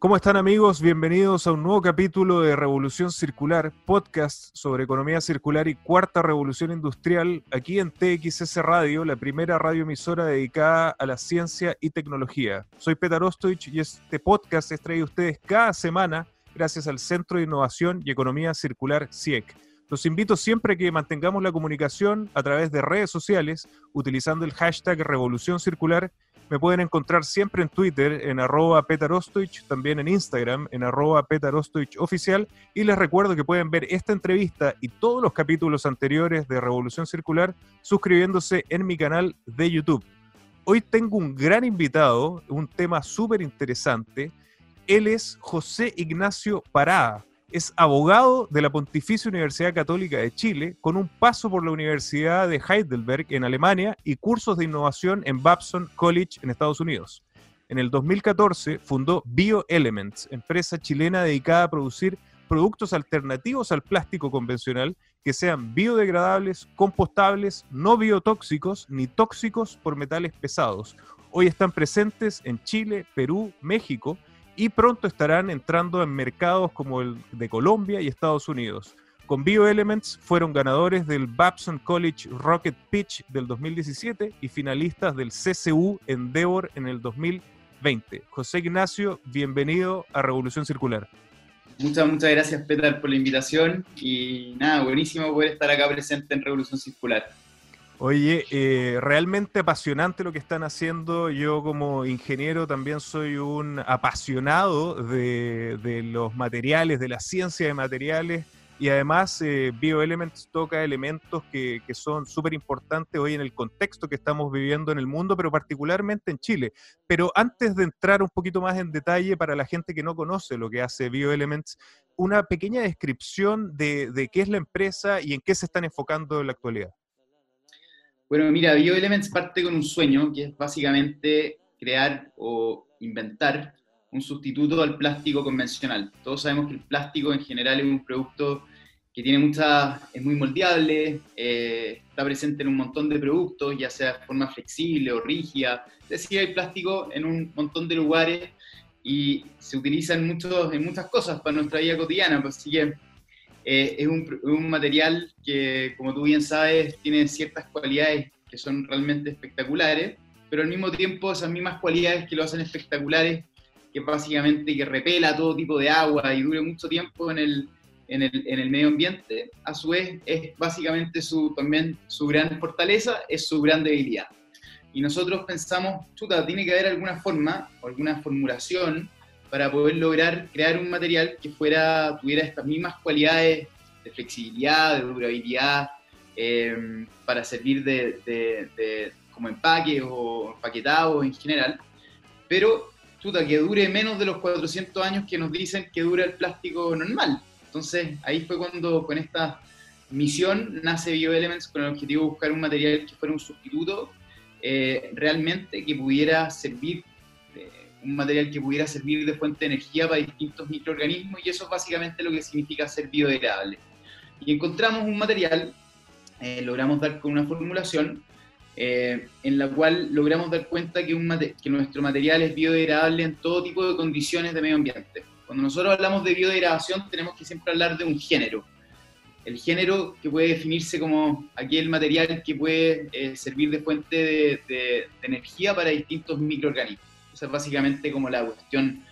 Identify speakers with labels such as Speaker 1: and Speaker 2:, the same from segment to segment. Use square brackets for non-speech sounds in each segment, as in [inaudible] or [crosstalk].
Speaker 1: ¿Cómo están amigos? Bienvenidos a un nuevo capítulo de Revolución Circular, podcast sobre economía circular y cuarta revolución industrial, aquí en TXS Radio, la primera radioemisora dedicada a la ciencia y tecnología. Soy Petar Ostovich y este podcast es traído a ustedes cada semana gracias al Centro de Innovación y Economía Circular CIEC. Los invito siempre a que mantengamos la comunicación a través de redes sociales utilizando el hashtag Revolución Circular me pueden encontrar siempre en Twitter, en arroba también en Instagram, en arroba. Y les recuerdo que pueden ver esta entrevista y todos los capítulos anteriores de Revolución Circular suscribiéndose en mi canal de YouTube. Hoy tengo un gran invitado, un tema súper interesante. Él es José Ignacio Parada es abogado de la Pontificia Universidad Católica de Chile, con un paso por la Universidad de Heidelberg en Alemania y cursos de innovación en Babson College en Estados Unidos. En el 2014 fundó BioElements, empresa chilena dedicada a producir productos alternativos al plástico convencional que sean biodegradables, compostables, no biotóxicos ni tóxicos por metales pesados. Hoy están presentes en Chile, Perú, México y pronto estarán entrando en mercados como el de Colombia y Estados Unidos. Con BioElements fueron ganadores del Babson College Rocket Pitch del 2017 y finalistas del CCU Endeavor en el 2020. José Ignacio, bienvenido a Revolución Circular.
Speaker 2: Muchas, muchas gracias, Peter, por la invitación y nada, buenísimo poder estar acá presente en Revolución Circular.
Speaker 1: Oye, eh, realmente apasionante lo que están haciendo. Yo como ingeniero también soy un apasionado de, los materiales, de la ciencia de materiales y además eh, BioElements toca elementos que, son súper importantes hoy en el contexto que estamos viviendo en el mundo, pero particularmente en Chile. Pero antes de entrar un poquito más en detalle para la gente que no conoce lo que hace BioElements, una pequeña descripción de, de qué es la empresa y en qué se están enfocando en la actualidad.
Speaker 2: Bueno, mira, BioElements parte con un sueño, que es básicamente crear o inventar un sustituto al plástico convencional. Todos sabemos que el plástico en general es un producto que tiene mucha, es muy moldeable, eh, está presente en un montón de productos, ya sea de forma flexible o rígida. Es decir, hay plástico en un montón de lugares y se utiliza en, muchos, en muchas cosas para nuestra vida cotidiana. Pues, así que eh, es un, material que, como tú bien sabes, tiene ciertas cualidades que son realmente espectaculares, pero al mismo tiempo esas mismas cualidades que lo hacen espectaculares, que básicamente que repela todo tipo de agua y dure mucho tiempo en el, en el, en el medio ambiente, a su vez es básicamente su, también su gran fortaleza, es su gran debilidad. Y nosotros pensamos, chuta, tiene que haber alguna forma, alguna formulación para poder lograr crear un material que fuera, tuviera estas mismas cualidades de flexibilidad, de durabilidad, eh, para servir de, como empaque o empaquetado en general, pero chuta, que dure menos de los 400 años que nos dicen que dura el plástico normal. Entonces ahí fue cuando con esta misión nace BioElements con el objetivo de buscar un material que fuera un sustituto eh, realmente que pudiera servir un material que pudiera servir de fuente de energía para distintos microorganismos y eso es básicamente lo que significa ser biodegradable. Y encontramos un material, eh, logramos dar con una formulación eh, en la cual logramos dar cuenta que, un que nuestro material es biodegradable en todo tipo de condiciones de medio ambiente. Cuando nosotros hablamos de biodegradación tenemos que siempre hablar de un género. El género que puede definirse como aquel material que puede eh, servir de fuente de energía para distintos microorganismos es básicamente como la cuestión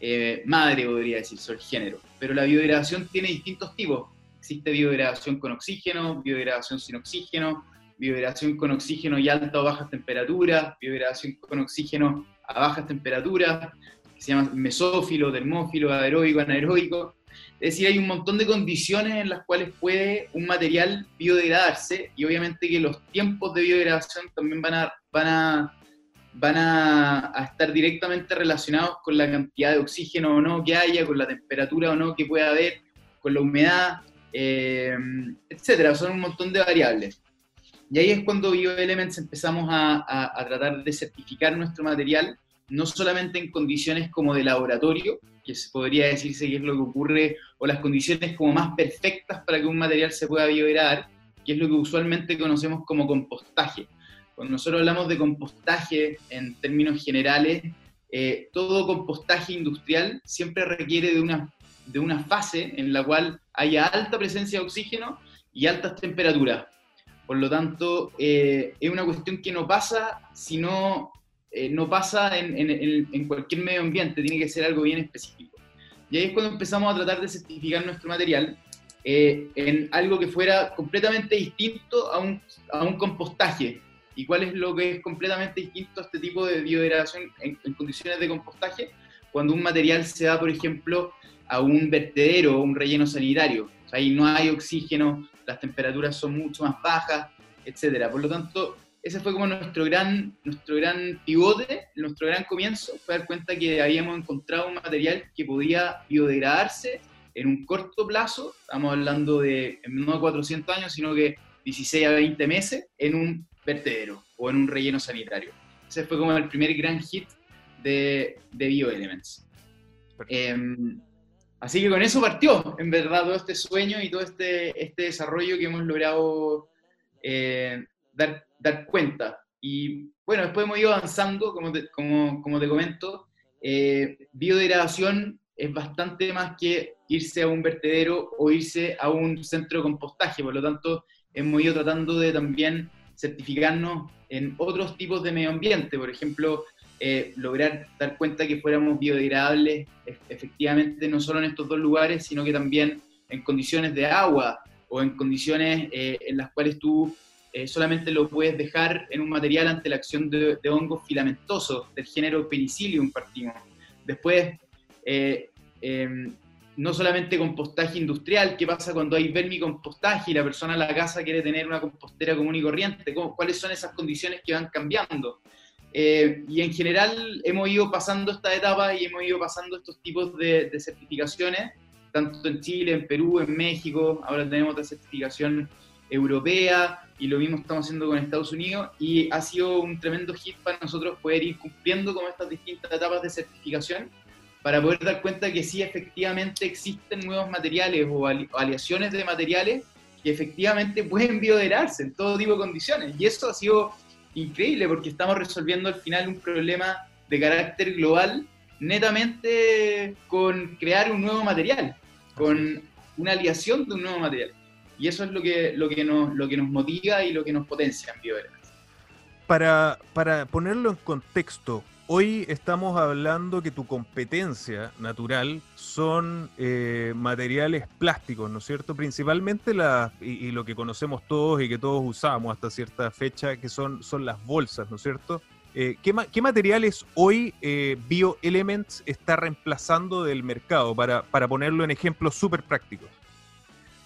Speaker 2: eh, madre, podría decirse, el género. Pero la biodegradación tiene distintos tipos. Existe biodegradación con oxígeno, biodegradación sin oxígeno, biodegradación con oxígeno y alta o bajas temperaturas, biodegradación con oxígeno a bajas temperaturas, que se llama mesófilo, termófilo, aeróbico, anaeróbico. Es decir, hay un montón de condiciones en las cuales puede un material biodegradarse y obviamente que los tiempos de biodegradación también van a, van a van a, estar directamente relacionados con la cantidad de oxígeno o no que haya, con la temperatura o no que pueda haber, con la humedad, eh, etcétera. Son un montón de variables. Y ahí es cuando BioElements empezamos a, a, tratar de certificar nuestro material, no solamente en condiciones como de laboratorio, que se podría decirse que es lo que ocurre, o las condiciones como más perfectas para que un material se pueda biodegradar, que es lo que usualmente conocemos como compostaje cuando nosotros hablamos de compostaje en términos generales, eh, todo compostaje industrial siempre requiere de una, de una fase en la cual haya alta presencia de oxígeno y altas temperaturas. Por lo tanto, eh, es una cuestión que no pasa si no, eh, pasa en, cualquier medio ambiente, tiene que ser algo bien específico. Y ahí es cuando empezamos a tratar de certificar nuestro material eh, en algo que fuera completamente distinto a un, a un, compostaje. ¿Y cuál es lo que es completamente distinto a este tipo de biodegradación en, en condiciones de compostaje? Cuando un material se da, por ejemplo, a un vertedero o un relleno sanitario. O sea, ahí no hay oxígeno, las temperaturas son mucho más bajas, etcétera. Por lo tanto, ese fue como nuestro gran, nuestro gran pivote, nuestro gran comienzo, fue dar cuenta que habíamos encontrado un material que podía biodegradarse en un corto plazo, estamos hablando de no 400 años, sino que 16 a 20 meses, en un vertedero o en un relleno sanitario. Ese fue como el primer gran hit de, de BioElements. Así que con eso partió, en verdad, todo este sueño y todo este, este desarrollo que hemos logrado eh, dar, dar cuenta. Y bueno, después hemos ido avanzando, como te, como, como te comento. Eh, biodegradación es bastante más que irse a un vertedero o irse a un centro de compostaje, por lo tanto, hemos ido tratando de también certificarnos en otros tipos de medio ambiente, por ejemplo, eh, lograr dar cuenta que fuéramos biodegradables efectivamente no solo en estos dos lugares, sino que también en condiciones de agua o en condiciones eh, en las cuales tú eh, solamente lo puedes dejar en un material ante la acción de, hongos filamentosos del género Penicillium partimos. Después, em, no solamente compostaje industrial, ¿qué pasa cuando hay vermicompostaje y la persona en la casa quiere tener una compostera común y corriente? ¿Cuáles son esas condiciones que van cambiando? Eh, y en general hemos ido pasando esta etapa y hemos ido pasando estos tipos de, certificaciones, tanto en Chile, en Perú, en México, ahora tenemos la certificación europea y lo mismo estamos haciendo con Estados Unidos y ha sido un tremendo hit para nosotros poder ir cumpliendo con estas distintas etapas de certificación para poder dar cuenta que sí efectivamente existen nuevos materiales o aleaciones de materiales que efectivamente pueden biodegradarse en todo tipo de condiciones y eso ha sido increíble porque estamos resolviendo al final un problema de carácter global netamente con crear un nuevo material, con una aliación de un nuevo material. Y eso es lo que, lo que, nos, lo que nos motiva y lo que nos potencia en BioElements.
Speaker 1: Para, para ponerlo en contexto, Hoy estamos hablando que tu competencia natural son eh, materiales plásticos, ¿no es cierto? Principalmente la, y, lo que conocemos todos y que todos usamos hasta cierta fecha, que son, son las bolsas, ¿no es cierto? Eh, ¿qué, ¿qué, materiales hoy eh, BioElements está reemplazando del mercado? Para, para ponerlo en ejemplos súper prácticos.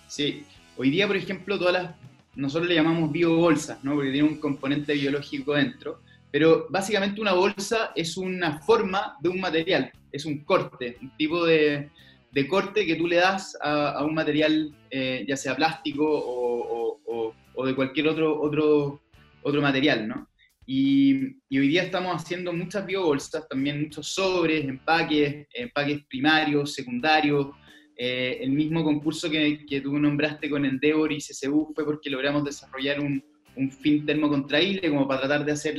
Speaker 2: Sí, hoy día, por ejemplo, todas las, nosotros le llamamos biobolsas, ¿no? Porque tiene un componente biológico dentro pero básicamente una bolsa es una forma de un material, es un corte, un tipo de, de corte que tú le das a, un material, eh, ya sea plástico o, o, o, de cualquier otro, otro, otro material, ¿no? Y, y, hoy día estamos haciendo muchas biobolsas, también muchos sobres, empaques, empaques primarios, secundarios. Eh, el mismo concurso que, que, tú nombraste con Endeavor y CCU fue porque logramos desarrollar un, un fin termocontraíble como para tratar de hacer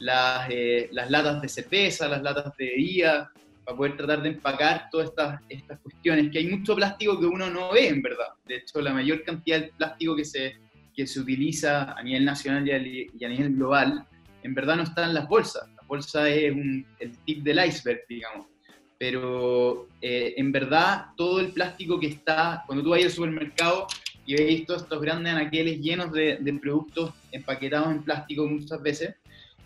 Speaker 2: las, eh, las latas de cerveza, las latas de bebida, para poder tratar de empacar todas estas, estas cuestiones, que hay mucho plástico que uno no ve en verdad. De hecho, la mayor cantidad de plástico que se, que se utiliza a nivel nacional y a, nivel global, en verdad no está en las bolsas. La bolsa es el tip del iceberg, digamos. Pero eh, en verdad todo el plástico que está, cuando tú vas al supermercado, y veis todos estos grandes anaqueles llenos de, productos empaquetados en plástico muchas veces,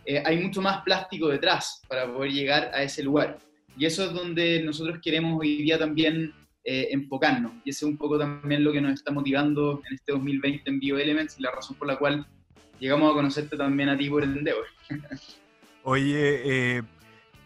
Speaker 2: eh, hay mucho más plástico detrás para poder llegar a ese lugar. Y eso es donde nosotros queremos hoy día también eh, enfocarnos. Y ese es un poco también lo que nos está motivando en este 2020 en BioElements y la razón por la cual llegamos a conocerte también a ti por Endeavor. [laughs]
Speaker 1: Oye, eh,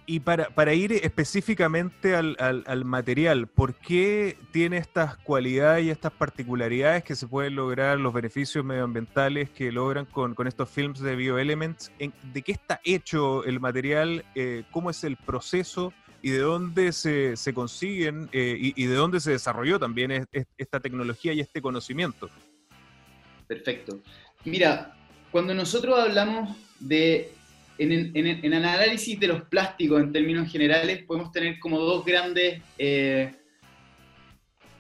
Speaker 1: y para, para, ir específicamente al, al, material, ¿por qué tiene estas cualidades y estas particularidades que se pueden lograr, los beneficios medioambientales que logran con, con estos films de Bioelements? ¿De qué está hecho el material? Eh, ¿Cómo es el proceso? ¿Y de dónde se, se consiguen eh, y, y, de dónde se desarrolló también esta tecnología y este conocimiento?
Speaker 2: Perfecto. Mira, cuando nosotros hablamos de en, el análisis de los plásticos en términos generales podemos tener como dos grandes eh,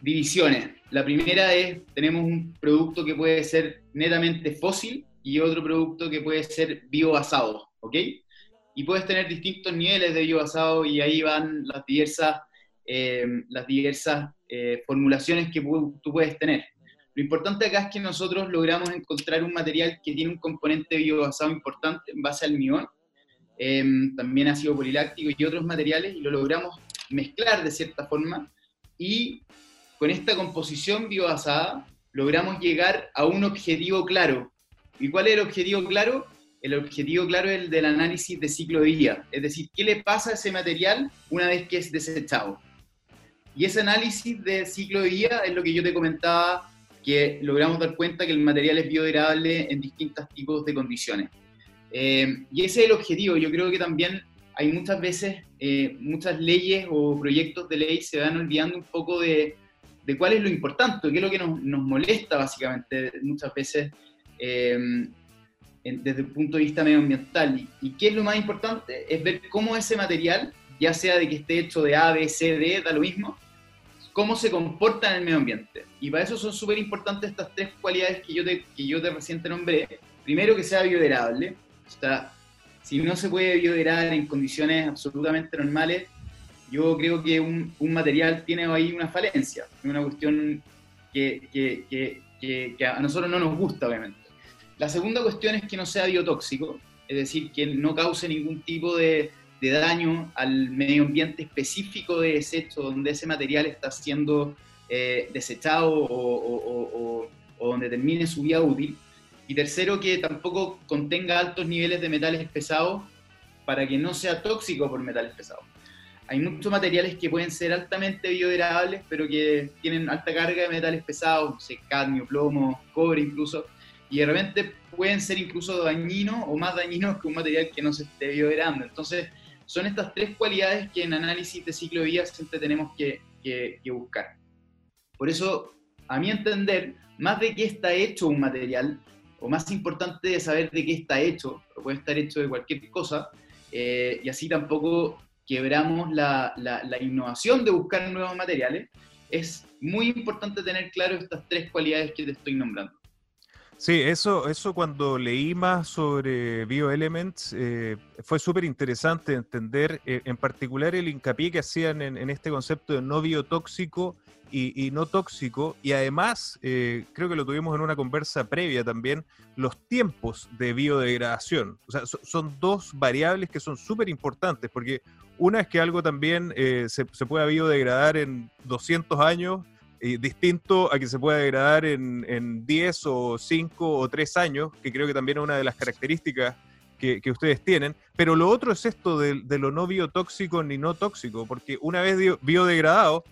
Speaker 2: divisiones. La primera es, tenemos un producto que puede ser netamente fósil y otro producto que puede ser biobasado, ¿ok? Y puedes tener distintos niveles de biobasado y ahí van las diversas, eh, las diversas eh, formulaciones que tú puedes tener. Lo importante acá es que nosotros logramos encontrar un material que tiene un componente biobasado importante en base al mión, em, también ácido poliláctico y otros materiales, y lo logramos mezclar de cierta forma, y con esta composición biobasada logramos llegar a un objetivo claro. ¿Y cuál es el objetivo claro? El objetivo claro es el del análisis de ciclo de vida, es decir, qué le pasa a ese material una vez que es desechado. Y ese análisis de ciclo de vida es lo que yo te comentaba que logramos dar cuenta que el material es biodegradable en distintos tipos de condiciones. Eh, y ese es el objetivo. Yo creo que también hay muchas veces, eh, muchas leyes o proyectos de ley se van olvidando un poco de, de cuál es lo importante, qué es lo que nos, nos molesta básicamente muchas veces eh, desde el punto de vista medioambiental. Y, y, qué es lo más importante? Es ver cómo ese material, ya sea de que esté hecho de A, B, C, D, da lo mismo, cómo se comporta en el medio ambiente. Y para eso son súper importantes estas tres cualidades que yo, te, que yo te recién nombré. Primero, que sea biodegradable. O si no se puede biodegradar en condiciones absolutamente normales, yo creo que un, un material tiene ahí una falencia, una cuestión que, que, que, que, a nosotros no nos gusta, obviamente. La segunda cuestión es que no sea biotóxico, es decir, que no cause ningún tipo de, de daño al medio ambiente específico de desecho, donde ese material está siendo eh, desechado o, donde termine su vida útil. Y tercero, que tampoco contenga altos niveles de metales pesados para que no sea tóxico por metales pesados. Hay muchos materiales que pueden ser altamente biodegradables, pero que tienen alta carga de metales pesados, cadmio, plomo, cobre incluso, y de repente pueden ser incluso dañinos o más dañinos que un material que no se esté biodegradando. Entonces, son estas tres cualidades que en análisis de ciclo de vida siempre tenemos que, buscar. Por eso, a mi entender, más de qué está hecho un material, o más importante de saber de qué está hecho, puede estar hecho de cualquier cosa, eh, y así tampoco quebramos la, la, innovación de buscar nuevos materiales, es muy importante tener claro estas tres cualidades que te estoy nombrando.
Speaker 1: Sí, eso, eso cuando leí más sobre Bioelements eh, fue súper interesante entender eh, en particular el hincapié que hacían en, este concepto de no biotóxico y, no tóxico y además, eh, creo que lo tuvimos en una conversa previa también, los tiempos de biodegradación. O sea, son dos variables que son súper importantes porque una es que algo también se, se pueda biodegradar en 200 años distinto a que se pueda degradar en, en 10 o 5 o 3 años, que creo que también es una de las características que, que ustedes tienen. Pero lo otro es esto de, de, lo no biotóxico ni no tóxico, porque una vez biodegradado,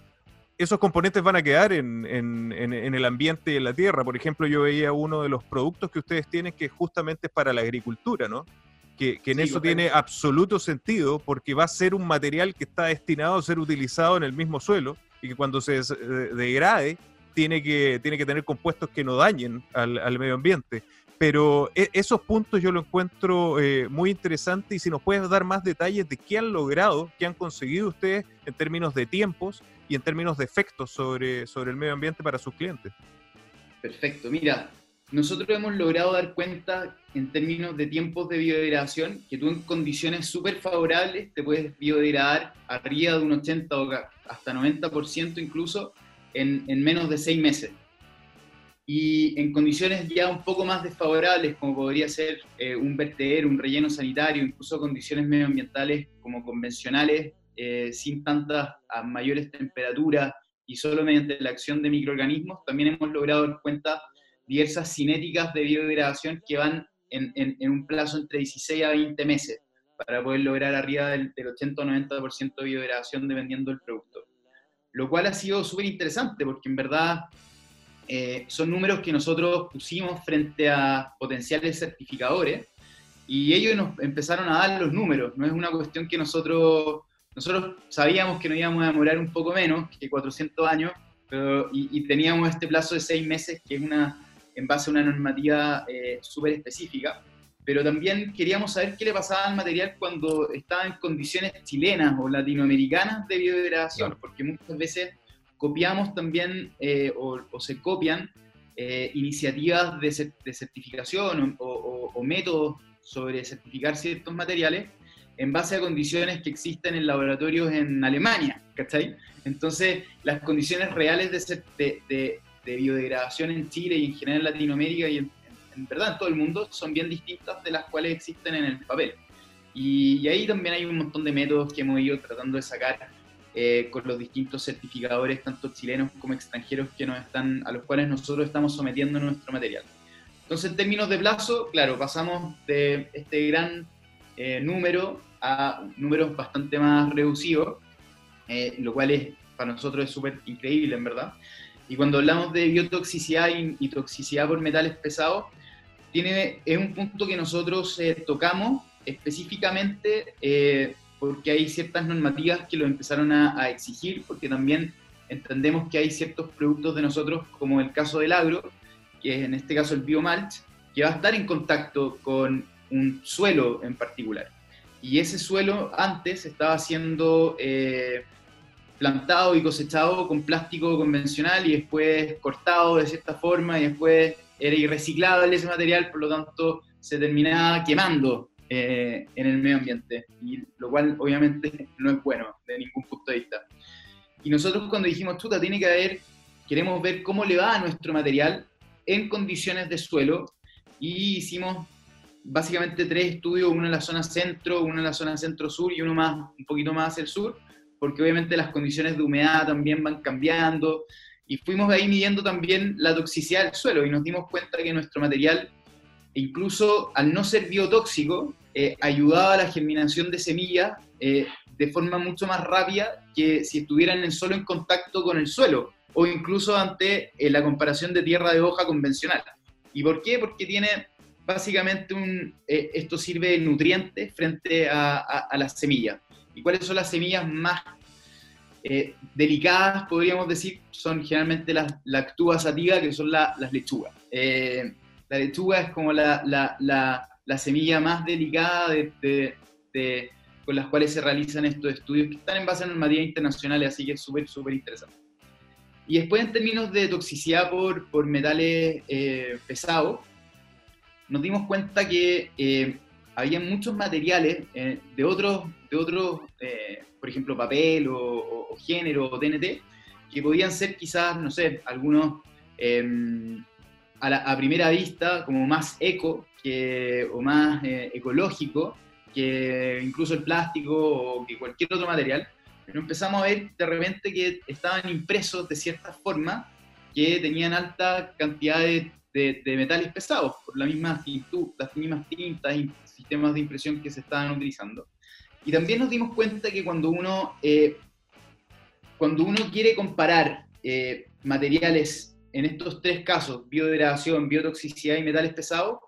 Speaker 1: esos componentes van a quedar en, en, en, el ambiente y en la tierra. Por ejemplo, yo veía uno de los productos que ustedes tienen que justamente es para la agricultura, ¿no? Que, que en eso tiene absoluto sentido porque va a ser un material que está destinado a ser utilizado en el mismo suelo y que cuando se degrade tiene que, tiene que tener compuestos que no dañen al, medio ambiente. Pero e, esos puntos yo lo encuentro eh, muy interesante y si nos puedes dar más detalles de qué han logrado, qué han conseguido ustedes en términos de tiempos y en términos de efectos sobre, sobre el medio ambiente para sus clientes.
Speaker 2: Perfecto, mira, nosotros hemos logrado dar cuenta en términos de tiempos de biodegradación que tú en condiciones súper favorables te puedes biodegradar arriba de un 80 o hasta 90% incluso en, en, menos de seis meses. Y en condiciones ya un poco más desfavorables, como podría ser eh, un vertedero, un relleno sanitario, incluso condiciones medioambientales como convencionales, eh, sin tantas mayores temperaturas y solo mediante la acción de microorganismos, también hemos logrado dar cuenta diversas cinéticas de biodegradación que van en, en, un plazo entre 16 a 20 meses para poder lograr arriba del, 80 o 90% de biodegradación dependiendo del producto. Lo cual ha sido súper interesante porque en verdad eh, son números que nosotros pusimos frente a potenciales certificadores y ellos nos empezaron a dar los números. No es una cuestión que nosotros, nosotros sabíamos que nos íbamos a demorar un poco menos que 400 años pero, y, y teníamos este plazo de seis meses que es una en base a una normativa eh, súper específica. pero también queríamos saber qué le pasaba al material cuando estaba en condiciones chilenas o latinoamericanas de biodegradación, porque muchas veces copiamos también eh, o, se copian eh, iniciativas de, de certificación o, o, métodos sobre certificar ciertos materiales en base a condiciones que existen en laboratorios en Alemania, ¿cachai? Entonces, las condiciones reales de, de, de biodegradación en Chile y en general en Latinoamérica y en, verdad en todo el mundo son bien distintas de las cuales existen en el papel. Y, y ahí también hay un montón de métodos que hemos ido tratando de sacar eh, con los distintos certificadores, tanto chilenos como extranjeros, que nos están, a los cuales nosotros estamos sometiendo nuestro material. Entonces, en términos de plazo, claro, pasamos de este gran eh, número a números bastante más reducidos, eh, lo cual es, para nosotros es súper increíble, en verdad. Y cuando hablamos de biotoxicidad y, toxicidad por metales pesados, tiene, es un punto que nosotros tocamos específicamente porque hay ciertas normativas que lo empezaron a, exigir, porque también entendemos que hay ciertos productos de nosotros, como el caso del agro, que es en este caso el biomulch, que va a estar en contacto con un suelo en particular. Y ese suelo antes estaba siendo eh, plantado y cosechado con plástico convencional y después cortado de cierta forma y después era irreciclable ese material, por lo tanto se terminaba quemando eh, en el medio ambiente, y lo cual obviamente no es bueno de ningún punto de vista. Y nosotros cuando dijimos, chuta, tiene que haber, queremos ver cómo le va a nuestro material en condiciones de suelo, y hicimos básicamente tres estudios, uno en la zona centro, uno en la zona centro-sur y uno más, un poquito más hacia el sur, porque obviamente las condiciones de humedad también van cambiando, y fuimos ahí midiendo también la toxicidad del suelo, y nos dimos cuenta que nuestro material incluso al no ser biotóxico, eh, ayudaba a la germinación de semillas eh, de forma mucho más rápida que si estuvieran solo en contacto con el suelo o incluso ante eh, la comparación de tierra de hoja convencional. ¿Y por qué? Porque tiene básicamente un, esto sirve de nutriente frente a, las semillas. ¿Y cuáles son las semillas más delicadas, podríamos decir? Son generalmente las lactúas sativa, que son las lechugas la lechuga es como la, la, la, semilla más delicada de, de, con las cuales se realizan estos estudios, que están en base a normativas internacionales, así que es súper, súper interesante. Y después, en términos de toxicidad por, por metales eh, pesados, nos dimos cuenta que eh, había muchos materiales eh, de otros, de otros por ejemplo, papel o, o, género o TNT, que podían ser quizás, no sé, algunos em, a, primera vista como más eco que, o más eh, ecológico que incluso el plástico o que cualquier otro material, pero empezamos a ver de repente que estaban impresos de cierta forma que tenían alta cantidad de, de, metales pesados por la misma las mismas tintas y sistemas de impresión que se estaban utilizando. Y también nos dimos cuenta que cuando uno, eh, cuando uno quiere comparar eh, materiales en estos tres casos, biodegradación, biotoxicidad y metales pesados,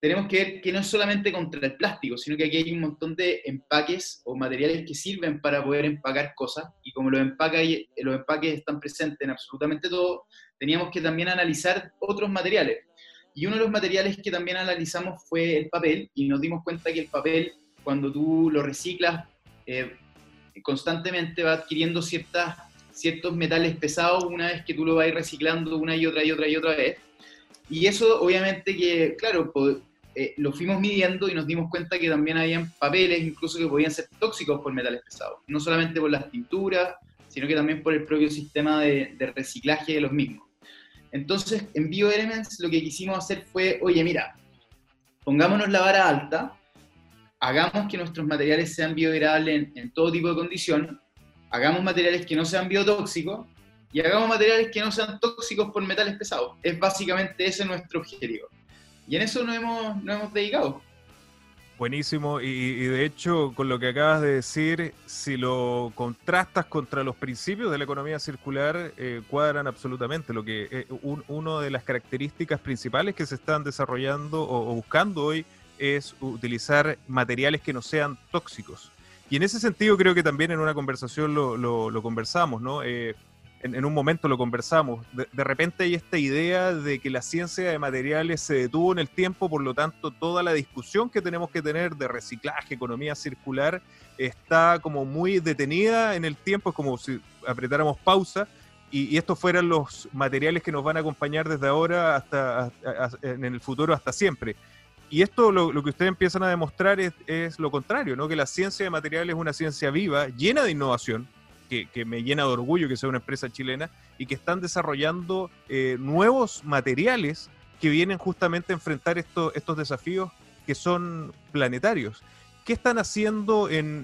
Speaker 2: tenemos que ver que no es solamente contra el plástico, sino que aquí hay un montón de empaques o materiales que sirven para poder empacar cosas, y como los, empaques, los empaques están presentes en absolutamente todo, teníamos que también analizar otros materiales. Y uno de los materiales que también analizamos fue el papel, y nos dimos cuenta que el papel, cuando tú lo reciclas, eh, constantemente va adquiriendo ciertas ciertos metales pesados una vez que tú lo vas reciclando una y otra y otra y otra vez. Y eso obviamente que, claro, eh, lo fuimos midiendo y nos dimos cuenta que también habían papeles incluso que podían ser tóxicos por metales pesados, no solamente por las tinturas, sino que también por el propio sistema de, reciclaje de los mismos. Entonces, en BioElements lo que quisimos hacer fue, oye, mira, pongámonos la vara alta, hagamos que nuestros materiales sean biodegradables en, en todo tipo de condición, hagamos materiales que no sean biotóxicos y hagamos materiales que no sean tóxicos por metales pesados. Es básicamente ese nuestro objetivo. Y en eso nos hemos, nos hemos dedicado.
Speaker 1: Buenísimo, y, de hecho, con lo que acabas de decir, si lo contrastas contra los principios de la economía circular, eh, cuadran absolutamente. Lo que eh, una de las características principales que se están desarrollando o buscando hoy es utilizar materiales que no sean tóxicos. Y en ese sentido creo que también en una conversación lo, lo, conversamos, ¿no? Eh, en, un momento lo conversamos, de, repente hay esta idea de que la ciencia de materiales se detuvo en el tiempo, por lo tanto toda la discusión que tenemos que tener de reciclaje, economía circular, está como muy detenida en el tiempo, es como si apretáramos pausa. Y, estos fueran los materiales que nos van a acompañar desde ahora hasta, en el futuro hasta siempre. Y esto lo, que ustedes empiezan a demostrar es, es, lo contrario, ¿no? que la ciencia de materiales es una ciencia viva, llena de innovación, que, me llena de orgullo que sea una empresa chilena y que están desarrollando eh, nuevos materiales que vienen justamente a enfrentar estos desafíos que son planetarios. ¿Qué están haciendo en,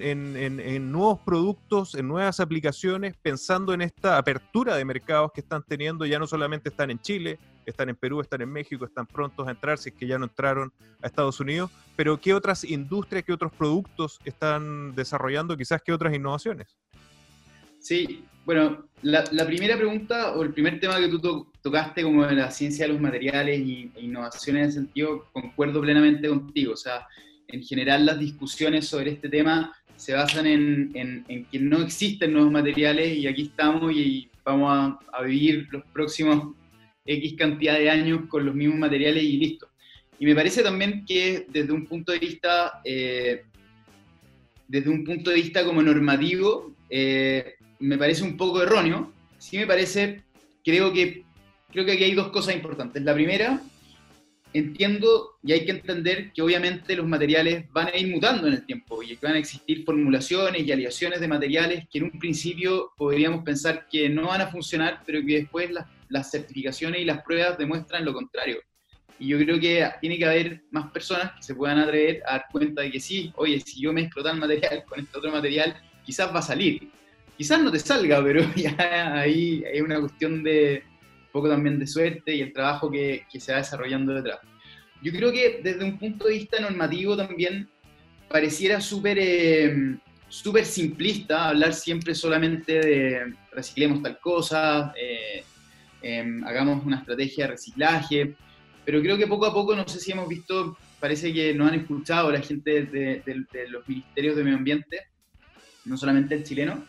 Speaker 1: nuevos productos, en nuevas aplicaciones, pensando en esta apertura de mercados que están teniendo? Ya no solamente están en Chile, están en Perú, están en México, están prontos a entrar, si es que ya no entraron a Estados Unidos, pero ¿qué otras industrias, qué otros productos están desarrollando, quizás qué otras innovaciones?
Speaker 2: Sí, bueno, la, primera pregunta o el primer tema que tú tocaste como de la ciencia de los materiales y, e innovación en ese sentido, concuerdo plenamente contigo. O sea, en general las discusiones sobre este tema se basan en, que no existen nuevos materiales y aquí estamos y, vamos a, vivir los próximos X cantidad de años con los mismos materiales y listo. Y me parece también que desde un punto de vista, eh, desde un punto de vista como normativo, eh, me parece un poco erróneo. Sí me parece, creo que, creo que aquí hay dos cosas importantes. La primera, entiendo y hay que entender que obviamente los materiales van a ir mutando en el tiempo y que van a existir formulaciones y aleaciones de materiales que en un principio podríamos pensar que no van a funcionar, pero que después las, las certificaciones y las pruebas demuestran lo contrario. Y yo creo que tiene que haber más personas que se puedan atrever a dar cuenta de que sí, oye, si yo mezclo tal material con este otro material, quizás va a salir quizás no te salga, pero [laughs] ya ahí hay una cuestión de un poco también de suerte y el trabajo que, que se va desarrollando detrás. Yo creo que desde un punto de vista normativo también pareciera súper eh, súper simplista hablar siempre solamente de reciclemos tal cosa, eh, em, hagamos una estrategia de reciclaje, pero creo que poco a poco, no sé si hemos visto, parece que nos han escuchado la gente de, de los ministerios de medio ambiente, no solamente el chileno,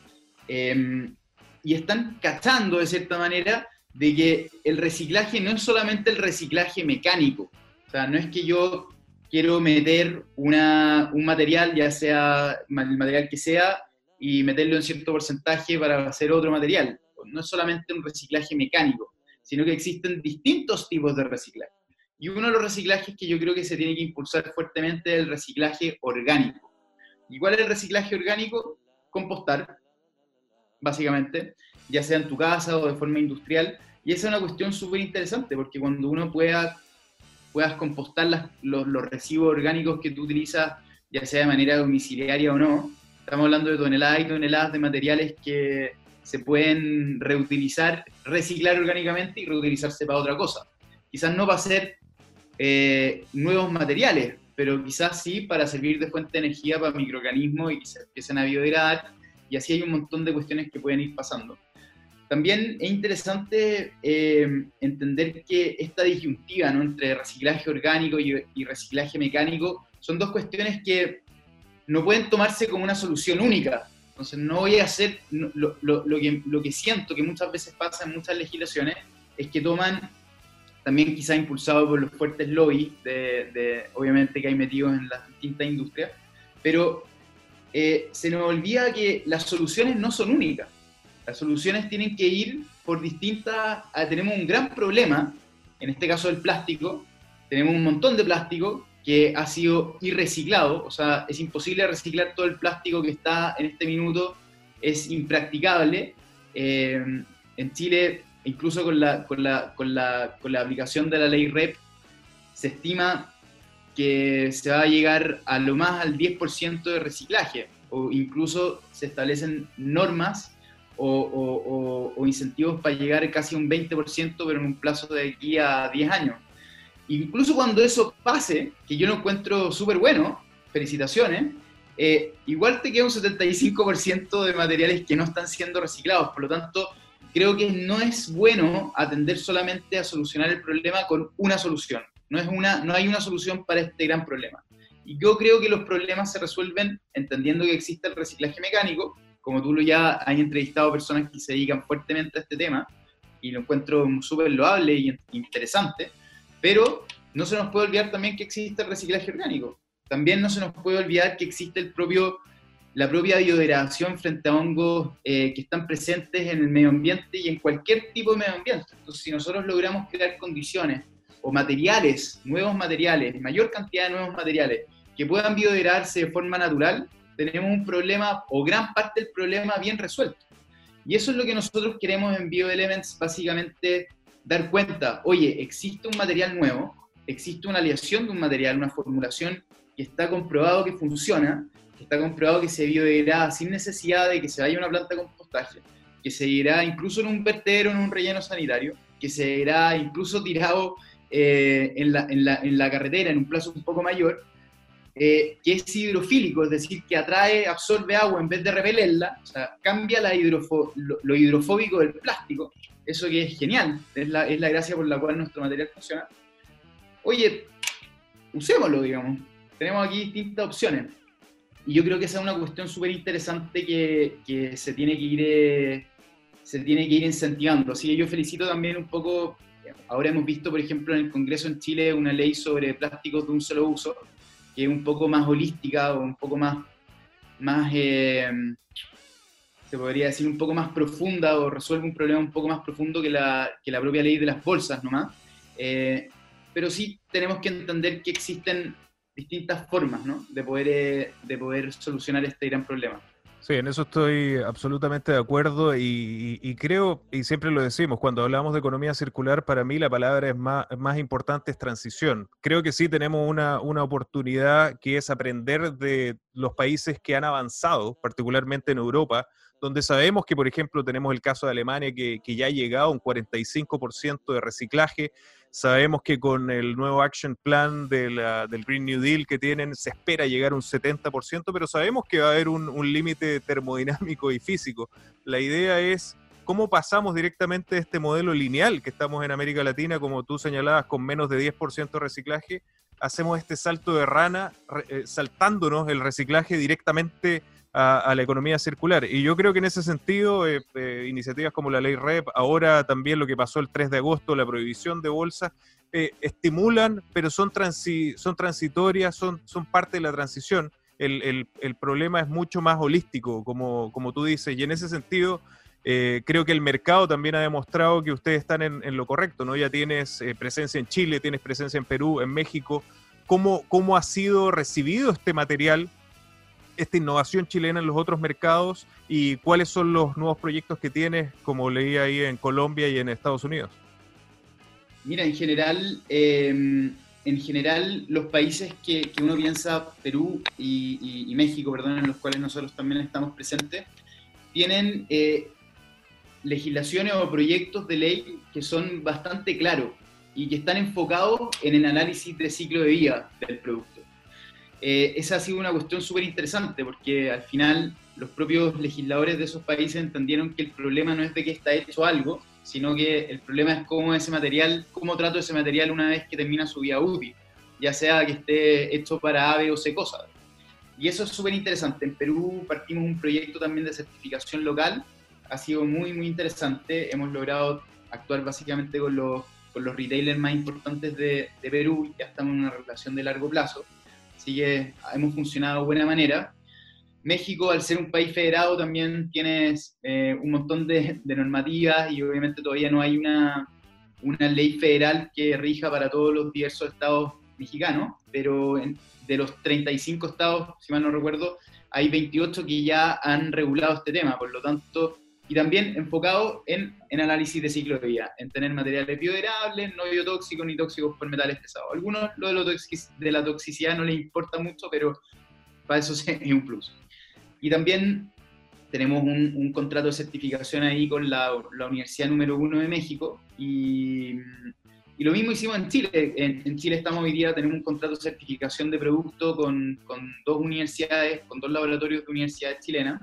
Speaker 2: Em, y están cachando de cierta manera de que el reciclaje no es solamente el reciclaje mecánico. O sea, no es que yo quiero meter una, un material, ya sea el material que sea, y meterlo en cierto porcentaje para hacer otro material. No es solamente un reciclaje mecánico, sino que existen distintos tipos de reciclaje. Y uno de los reciclajes que yo creo que se tiene que impulsar fuertemente es el reciclaje orgánico. ¿Y cuál es el reciclaje orgánico? Compostar, básicamente, ya sea en tu casa o de forma industrial. Y esa es una cuestión súper interesante, porque cuando uno pueda, puedas compostar los, residuos orgánicos que tú utilizas, ya sea de manera domiciliaria o no, estamos hablando de toneladas y toneladas de materiales que se pueden reutilizar, reciclar orgánicamente y reutilizarse para otra cosa. Quizás no va a ser eh, nuevos materiales, pero quizás sí para servir de fuente de energía para microorganismos y que se empiecen a biodegradar y así hay un montón de cuestiones que pueden ir pasando. También es interesante eh, entender que esta disyuntiva ¿no? entre reciclaje orgánico y, reciclaje mecánico son dos cuestiones que no pueden tomarse como una solución única. Entonces no voy a hacer, lo, que, siento que muchas veces pasa en muchas legislaciones es que toman, también quizá impulsado por los fuertes lobbies, de, de, obviamente que hay metidos en las distintas industrias, pero eh, se nos olvida que las soluciones no son únicas. Las soluciones tienen que ir por distintas... Ah, tenemos un gran problema, en este caso del plástico, tenemos un montón de plástico que ha sido irreciclado, o sea, es imposible reciclar todo el plástico que está en este minuto, es impracticable. Eh, en Chile, incluso con la, con, la, con, la, con la aplicación de la ley REP, se estima que se va a llegar a lo más al 10% de reciclaje, o incluso se establecen normas o, incentivos para llegar casi a un 20%, pero en un plazo de aquí a 10 años. Incluso cuando eso pase, que yo lo encuentro súper bueno, felicitaciones, eh, igual te queda un 75% de materiales que no están siendo reciclados. Por lo tanto, creo que no es bueno atender solamente a solucionar el problema con una solución. No, es una, no hay una solución para este gran problema. Y yo creo que los problemas se resuelven entendiendo que existe el reciclaje mecánico, como tú lo ya has entrevistado personas que se dedican fuertemente a este tema, y lo encuentro súper loable y interesante, pero no se nos puede olvidar también que existe el reciclaje orgánico. También no se nos puede olvidar que existe el propio, la propia biodegradación frente a hongos eh, que están presentes en el medio ambiente y en cualquier tipo de medio ambiente. Entonces, si nosotros logramos crear condiciones o materiales, nuevos materiales, mayor cantidad de nuevos materiales que puedan biodegradarse de forma natural, tenemos un problema o gran parte del problema bien resuelto. Y eso es lo que nosotros queremos en BioElements, básicamente dar cuenta, oye, existe un material nuevo, existe una aleación de un material, una formulación que está comprobado que funciona, que está comprobado que se biodegrada sin necesidad de que se vaya a una planta de compostaje, que se irá incluso en un vertedero, en un relleno sanitario, que se irá incluso tirado eh, en, la, en, la, en la carretera en un plazo un poco mayor, eh, que es hidrofílico, es decir, que atrae, absorbe agua en vez de repelerla, o sea, cambia la lo, hidrofóbico del plástico, eso que es genial, es la, es la gracia por la cual nuestro material funciona. Oye, usémoslo, digamos. Tenemos aquí distintas opciones. Y yo creo que esa es una cuestión súper interesante que, que, se, tiene que ir, eh, se tiene que ir incentivando. Así que yo felicito también un poco, ahora hemos visto, por ejemplo, en el Congreso en Chile una ley sobre plásticos de un solo uso, que es un poco más holística o un poco más, más eh, se podría decir, un poco más profunda o resuelve un problema un poco más profundo que la, que la propia ley de las bolsas nomás. Eh, pero sí tenemos que entender que existen distintas formas ¿no? de, poder, eh, de poder solucionar este gran problema.
Speaker 1: Sí, en eso estoy absolutamente de acuerdo y, creo, y siempre lo decimos, cuando hablamos de economía circular, para mí la palabra es más, más importante es transición. Creo que sí tenemos una, una, oportunidad que es aprender de los países que han avanzado, particularmente en Europa, donde sabemos que, por ejemplo, tenemos el caso de Alemania que, que ya ha llegado a un 45% de reciclaje, Sabemos que con el nuevo action plan del Green New Deal que tienen se espera llegar a un 70%, pero sabemos que va a haber un, límite termodinámico y físico. La idea es cómo pasamos directamente de este modelo lineal que estamos en América Latina, como tú señalabas, con menos de 10% de reciclaje, hacemos este salto de rana, eh, saltándonos el reciclaje directamente a, la economía circular. Y yo creo que en ese sentido, eh, eh, iniciativas como la ley REP, ahora también lo que pasó el 3 de agosto, la prohibición de bolsas, estimulan, pero son, son transitorias, son, son parte de la transición. El, el, problema es mucho más holístico, como, como tú dices, y en ese sentido... creo que el mercado también ha demostrado que ustedes están en, lo correcto, ¿no? Ya tienes presencia en Chile, tienes presencia en Perú, en México. ¿Cómo, ¿Cómo ha sido recibido este material esta innovación chilena en los otros mercados y cuáles son los nuevos proyectos que tienes, como leí ahí en Colombia y en Estados Unidos?
Speaker 2: Mira, en general, em, en general los países que, uno piensa, Perú y, México, perdón, en los cuales nosotros también estamos presentes, tienen eh, legislaciones o proyectos de ley que son bastante claros y que están enfocados en el análisis de ciclo de vida del producto. Eh, esa ha sido una cuestión súper interesante porque al final los propios legisladores de esos países entendieron que el problema no es de que está hecho algo, sino que el problema es cómo ese material, cómo trato ese material una vez que termina su vida útil, ya sea que esté hecho para ave o secosa. Y eso es súper interesante. En Perú partimos un proyecto también de certificación local, ha sido muy, muy interesante. Hemos logrado actuar básicamente con los, con los retailers más importantes de, de Perú, ya estamos en una relación de largo plazo Así que hemos funcionado de buena manera. México, al ser un país federado, también tiene eh, un montón de, normativas y obviamente todavía no hay una, una ley federal que rija para todos los diversos estados mexicanos, pero de los 35 estados, si mal no recuerdo, hay 28 que ya han regulado este tema, por lo tanto y también enfocado en, en, análisis de ciclo de vida, en tener materiales biodegradables, no biotóxicos ni tóxicos por metales pesados. algunos lo de, lo de la toxicidad no les importa mucho, pero para eso [laughs] es un plus. Y también tenemos un, un contrato de certificación ahí con la, la, Universidad número uno de México y, y lo mismo hicimos en Chile. En, en, Chile estamos hoy día, tenemos un contrato de certificación de producto con, con dos universidades, con dos laboratorios de universidades chilenas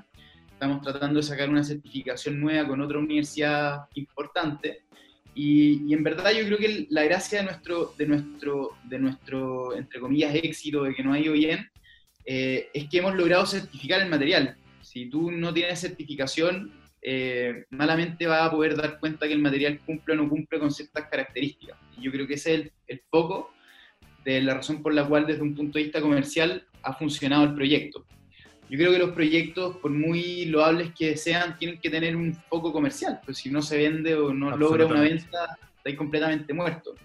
Speaker 2: estamos tratando de sacar una certificación nueva con otra universidad importante. Y, en verdad yo creo que la gracia de nuestro, de nuestro, de nuestro entre comillas, éxito de que no ha ido bien, eh, es que hemos logrado certificar el material. Si tú no tienes certificación, eh, malamente vas a poder dar cuenta que el material cumple o no cumple con ciertas características. Y yo creo que ese es el, el foco de la razón por la cual desde un punto de vista comercial ha funcionado el proyecto. Yo creo que los proyectos, por muy loables que sean, tienen que tener un foco comercial, pues si no se vende o no logra una venta, está completamente muerto.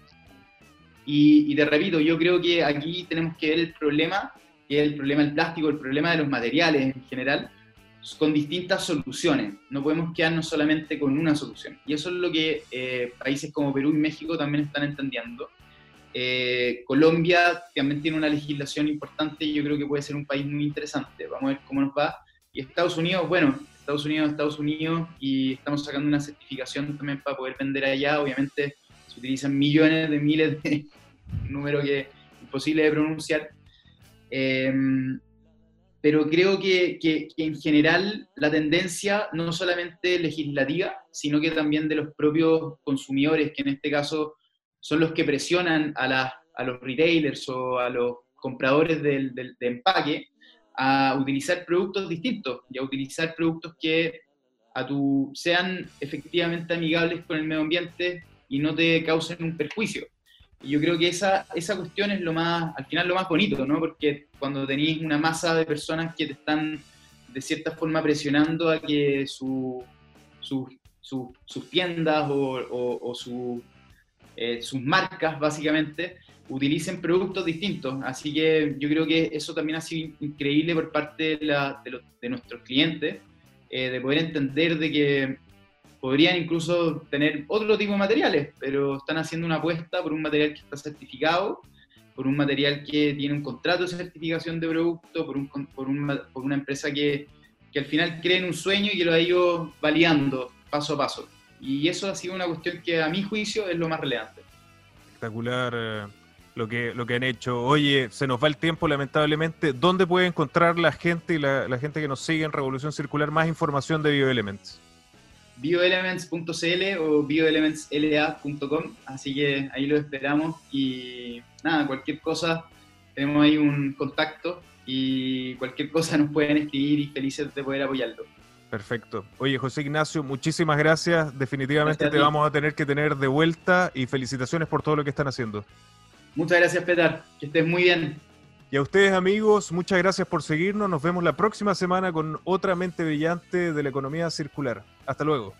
Speaker 2: Y, y, te repito, yo creo que aquí tenemos que ver el problema, que es el problema del plástico, el problema de los materiales en general, con distintas soluciones. No podemos quedarnos solamente con una solución. Y eso es lo que eh, países como Perú y México también están entendiendo. Eh, Colombia también tiene una legislación importante y yo creo que puede ser un país muy interesante. Vamos a ver cómo nos va. Y Estados Unidos, bueno, Estados Unidos, Estados Unidos, y estamos sacando una certificación también para poder vender allá. Obviamente se utilizan millones de miles de [laughs] números que es imposible de pronunciar. Eh, pero creo que, en general la tendencia, no solamente legislativa, sino que también de los propios consumidores, que en este caso son los que presionan a, a los retailers o a los compradores del, del, de empaque a utilizar productos distintos y a utilizar productos que a tu, sean efectivamente amigables con el medio ambiente y no te causen un perjuicio. Y yo creo que esa, esa cuestión es lo más, al final lo más bonito, ¿no? Porque cuando tenéis una masa de personas que te están de cierta forma presionando a que su, su, sus tiendas o, o, su, eh, sus marcas, básicamente, utilicen productos distintos. Así que yo creo que eso también ha sido increíble por parte de, la, de, de nuestros clientes, eh, de poder entender de que podrían incluso tener otro tipo de materiales, pero están haciendo una apuesta por un material que está certificado, por un material que tiene un contrato de certificación de producto, por, un, por, por una empresa que, que, al final cree en un sueño y que lo ha ido validando paso a paso. Y eso ha sido una cuestión que a mi juicio es lo más relevante.
Speaker 1: Espectacular eh, lo, que, lo que han hecho. Oye, se nos va el tiempo lamentablemente. ¿Dónde puede encontrar la gente y la, la gente que nos sigue en Revolución Circular más información de BioElements?
Speaker 2: bioelements.cl o bioelementsla.com, así que ahí lo esperamos y nada, cualquier cosa, tenemos ahí un contacto y cualquier cosa nos pueden escribir y felices de poder apoyarlo.
Speaker 1: Perfecto. Oye, José Ignacio, muchísimas gracias. Definitivamente te vamos a tener que tener de vuelta y felicitaciones por todo lo que están haciendo.
Speaker 2: Muchas gracias, Petar. Que estés muy bien.
Speaker 1: Y a ustedes amigos, muchas gracias por seguirnos. Nos vemos la próxima semana con otra mente brillante de la economía circular. Hasta luego.